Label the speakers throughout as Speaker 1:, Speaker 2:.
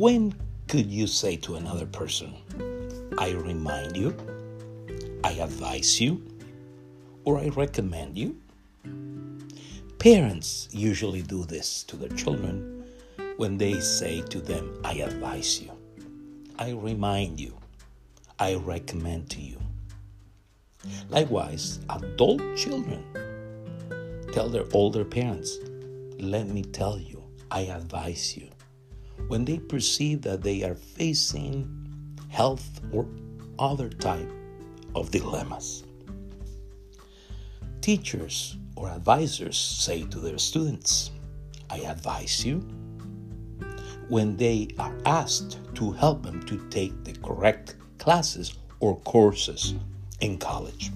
Speaker 1: When could you say to another person, I remind you, I advise you, or I recommend you? Parents usually do this to their children when they say to them, I advise you, I remind you, I recommend to you. Likewise, adult children tell their older parents, Let me tell you, I advise you. When they perceive that they are facing health or other type of dilemmas. Teachers or advisors say to their students, I advise you when they are asked to help them to take the correct classes or courses in college.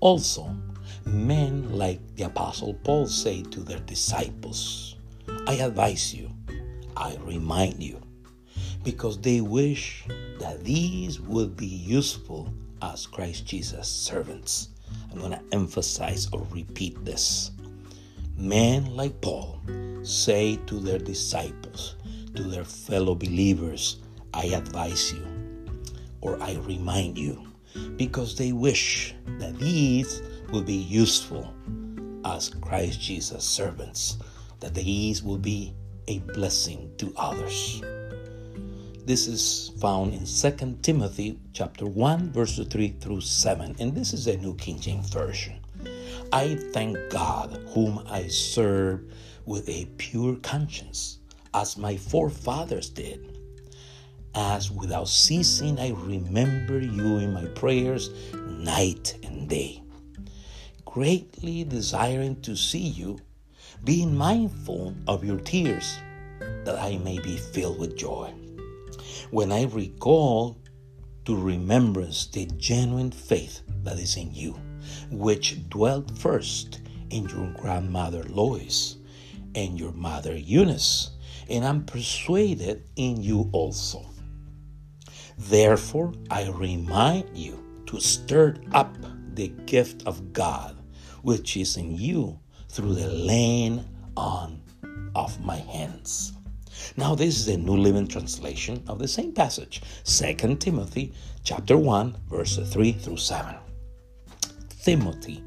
Speaker 1: Also, men like the Apostle Paul say to their disciples, I advise you, I remind you, because they wish that these would be useful as Christ Jesus servants. I'm going to emphasize or repeat this. Men like Paul say to their disciples, to their fellow believers, I advise you or I remind you, because they wish that these will be useful as Christ Jesus servants, that these will be a blessing to others. This is found in 2 Timothy chapter 1 verses 3 through 7 and this is a New King James version. I thank God whom I serve with a pure conscience as my forefathers did as without ceasing I remember you in my prayers night and day, greatly desiring to see you, being mindful of your tears, that I may be filled with joy. When I recall to remembrance the genuine faith that is in you, which dwelt first in your grandmother Lois and your mother Eunice, and I'm persuaded in you also Therefore, I remind you to stir up the gift of God which is in you through the laying on of my hands. Now this is a New Living Translation of the same passage, 2 Timothy chapter 1 verse 3 through 7. Timothy,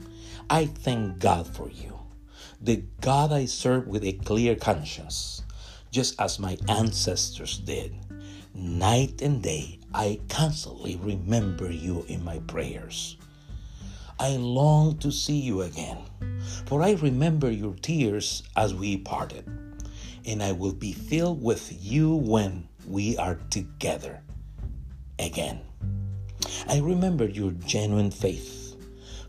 Speaker 1: I thank God for you, the God I serve with a clear conscience, just as my ancestors did. Night and day I constantly remember you in my prayers. I long to see you again, for I remember your tears as we parted, and I will be filled with you when we are together again. I remember your genuine faith,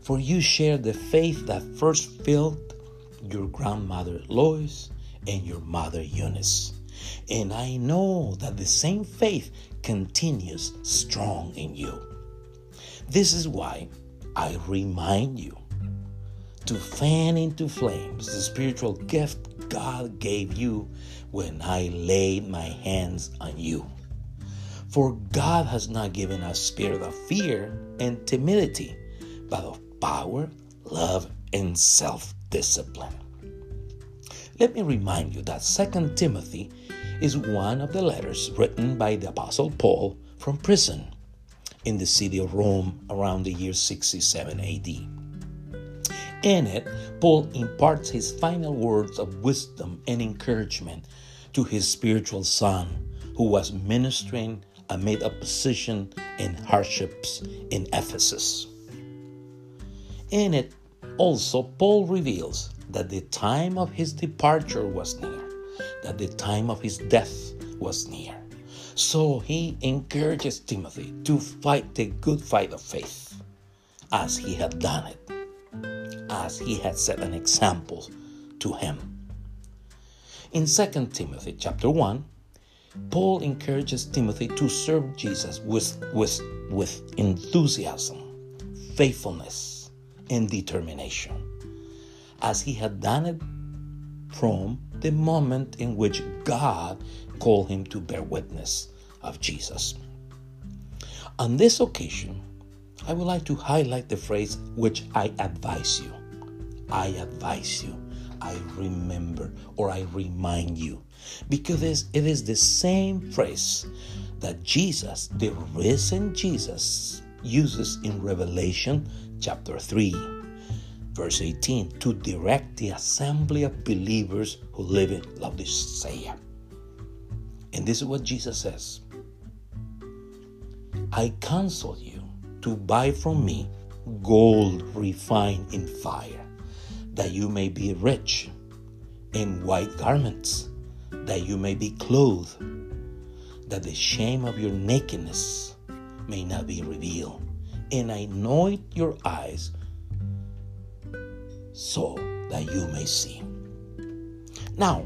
Speaker 1: for you shared the faith that first filled your grandmother Lois and your mother Eunice. And I know that the same faith continues strong in you. This is why I remind you to fan into flames the spiritual gift God gave you when I laid my hands on you. For God has not given us spirit of fear and timidity, but of power, love, and self-discipline. Let me remind you that 2 Timothy is one of the letters written by the Apostle Paul from prison in the city of Rome around the year 67 AD. In it, Paul imparts his final words of wisdom and encouragement to his spiritual son, who was ministering amid opposition and hardships in Ephesus. In it, also, Paul reveals that the time of his departure was near that the time of his death was near. So he encourages Timothy to fight the good fight of faith as he had done it, as he had set an example to him. In 2 Timothy chapter 1, Paul encourages Timothy to serve Jesus with, with, with enthusiasm, faithfulness, and determination, as he had done it from the moment in which God called him to bear witness of Jesus. On this occasion, I would like to highlight the phrase which I advise you. I advise you. I remember or I remind you because it is the same phrase that Jesus, the risen Jesus, uses in Revelation chapter 3, verse 18, to direct the assembly of believers who live in Laodicea. And this is what Jesus says I counsel you to buy from me gold refined in fire, that you may be rich, in white garments, that you may be clothed, that the shame of your nakedness may not be revealed, and I anoint your eyes so that you may see. Now,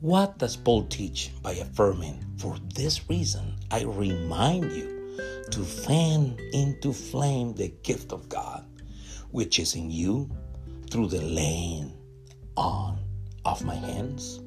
Speaker 1: what does Paul teach by affirming, For this reason I remind you to fan into flame the gift of God, which is in you through the laying on of my hands?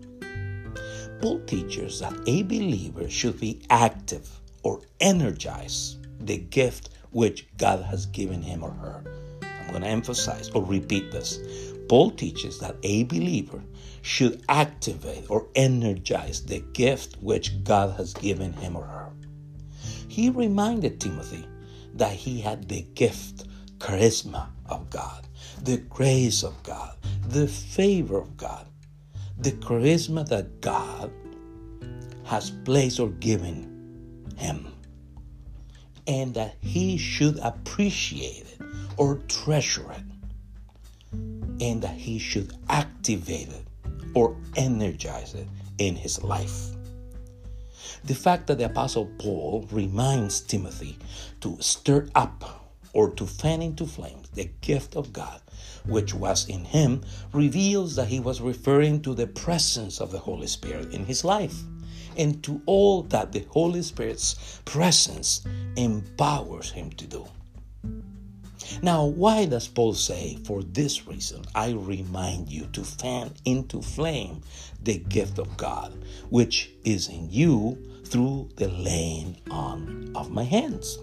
Speaker 1: Paul teaches that a believer should be active or energize the gift which God has given him or her. I'm going to emphasize or repeat this. Paul teaches that a believer should activate or energize the gift which God has given him or her he reminded Timothy that he had the gift, charisma of God, the grace of God, the favor of God, the charisma that God has placed or given him, and that he should appreciate it or treasure it, and that he should activate it or energize it in his life. The fact that the Apostle Paul reminds Timothy to stir up or to fan into flames the gift of God which was in him reveals that he was referring to the presence of the Holy Spirit in his life and to all that the Holy Spirit's presence empowers him to do. Now, why does Paul say, For this reason I remind you to fan into flame the gift of God, which is in you through the laying on of my hands.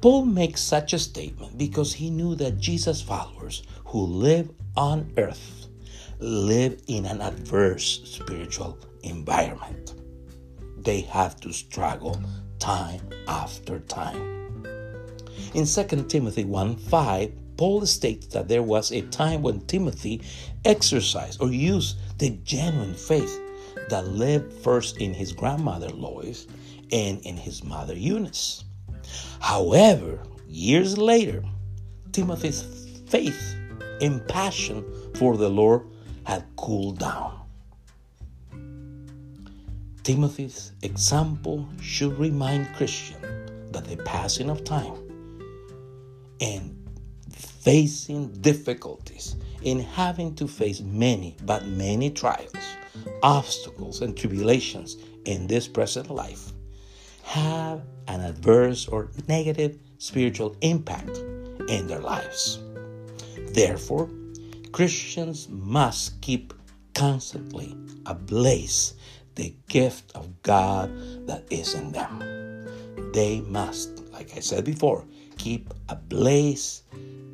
Speaker 1: Paul makes such a statement because he knew that Jesus' followers who live on earth live in an adverse spiritual environment. They have to struggle time after time. In 2 Timothy 1 5, Paul states that there was a time when Timothy exercised or used the genuine faith that lived first in his grandmother Lois and in his mother Eunice. However, years later, Timothy's faith and passion for the Lord had cooled down. Timothy's example should remind Christians that the passing of time and facing difficulties in having to face many, but many trials obstacles and tribulations in this present life have an adverse or negative spiritual impact in their lives. Therefore, Christians must keep constantly ablaze the gift of God that is in them. They must, like I said before, keep ablaze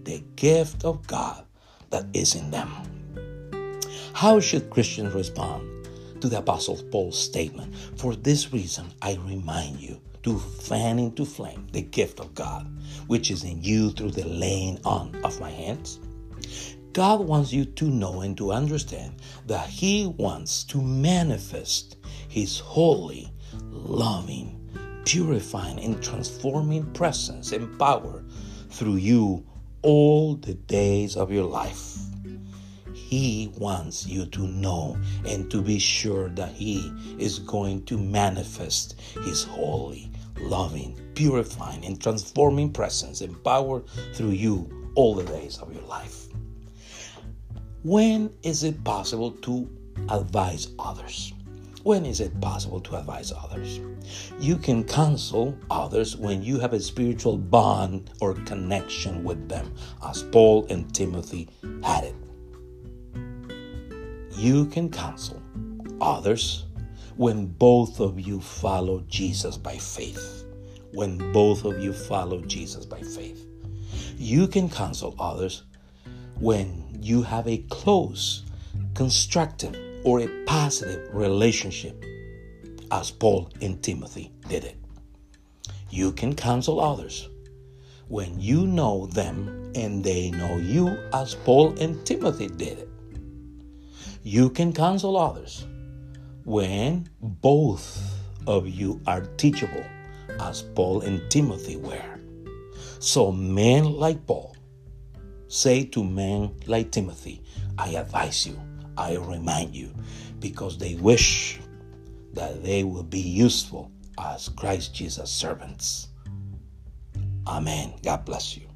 Speaker 1: the gift of God that is in them. How should Christians respond to the Apostle Paul's statement? For this reason, I remind you to fan into flame the gift of God, which is in you through the laying on of my hands. God wants you to know and to understand that He wants to manifest His holy, loving, purifying, and transforming presence and power through you all the days of your life. He wants you to know and to be sure that He is going to manifest His holy, loving, purifying, and transforming presence and power through you all the days of your life. When is it possible to advise others? When is it possible to advise others? You can counsel others when you have a spiritual bond or connection with them, as Paul and Timothy had it you can counsel others when both of you follow Jesus by faith. When both of you follow Jesus by faith. You can counsel others when you have a close, constructive, or a positive relationship as Paul and Timothy did it. You can counsel others when you know them and they know you as Paul and Timothy did it. You can counsel others when both of you are teachable as Paul and Timothy were. So men like Paul say to men like Timothy, I advise you, I remind you, because they wish that they will be useful as Christ Jesus servants. Amen. God bless you.